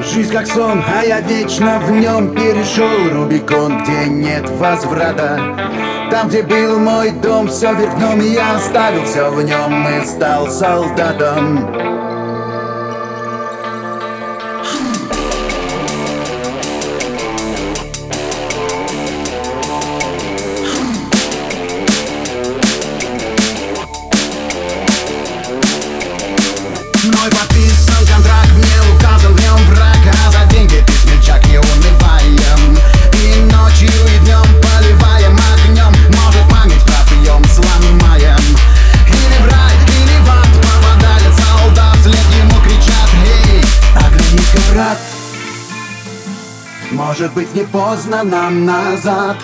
Жизнь как сон, а я вечно в нем перешел Рубикон, где нет возврата. Там, где был мой дом, все вверх дном Я оставил все в нем и стал солдатом Может быть не поздно нам назад?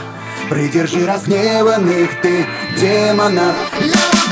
Придержи разгневанных ты демонов. Я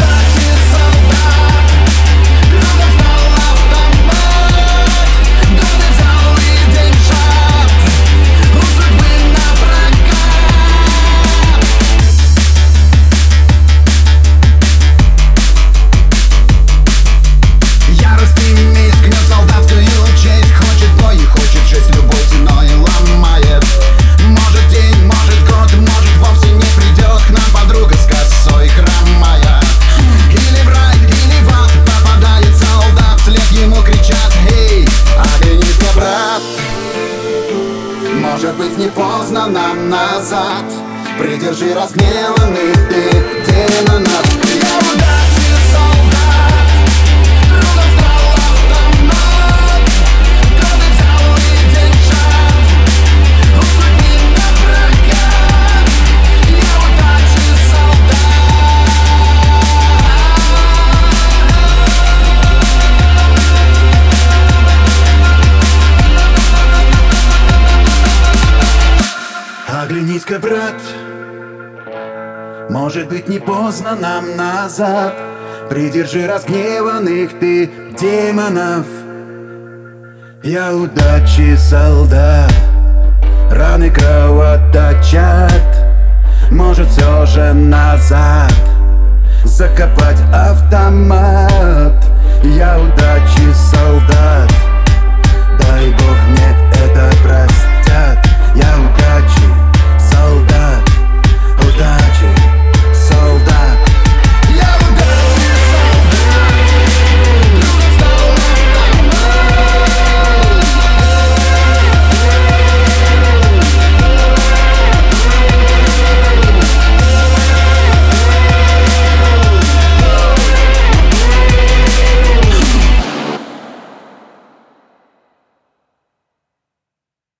поздно нам назад. Придержи разгневанных ты демонов Оглянись-ка, брат. Может быть не поздно нам назад. Придержи разгневанных ты демонов. Я удачи солдат. Раны кровоточат. Может все же назад. Закопать автомат. Я